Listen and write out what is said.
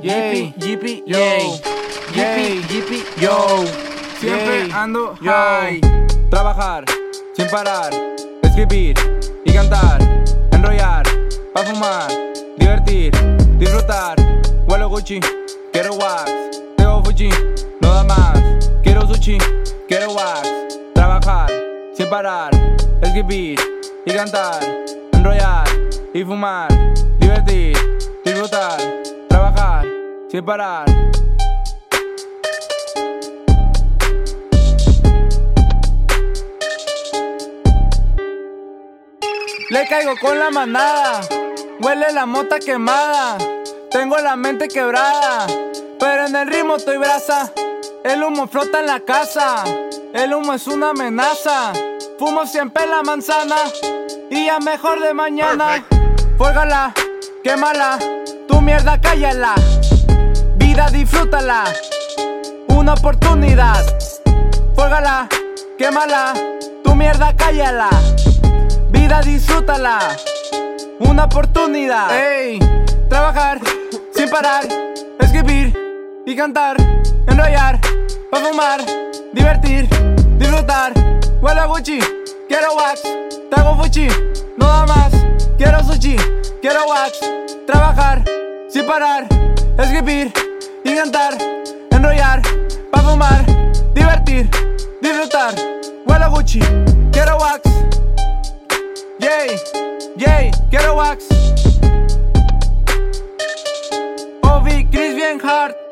Jippy, yo. Jippy, Jippy, yo. Siempre ando Yo. high. Trabajar sin parar, escribir y cantar, enrollar, pa' fumar, divertir, disfrutar. Huelo Gucci, quiero wax, tengo Fuji, no da más. Quiero sushi, quiero wax, trabajar sin parar, escribir y cantar, enrollar y fumar, divertir, Le caigo con la manada, huele la mota quemada. Tengo la mente quebrada, pero en el ritmo estoy brasa. El humo flota en la casa, el humo es una amenaza. Fumo siempre la manzana y ya mejor de mañana. Fuérgala, quémala, tu mierda cállala. Vida disfrútala, una oportunidad. Fuérgala, quémala, tu mierda cállala. Vida disfrútala, una oportunidad. Ey, trabajar sin parar, escribir y cantar, enrollar, pa' fumar, divertir, disfrutar. Huele a Gucci, quiero wax, tengo Fuchi, no da más. Quiero sushi, quiero wax, trabajar sin parar, escribir y cantar, enrollar, pa' fumar, divertir, disfrutar. Huele a Gucci, quiero wax. Yay, yay, quiero wax. Ovi, Chris bien hard.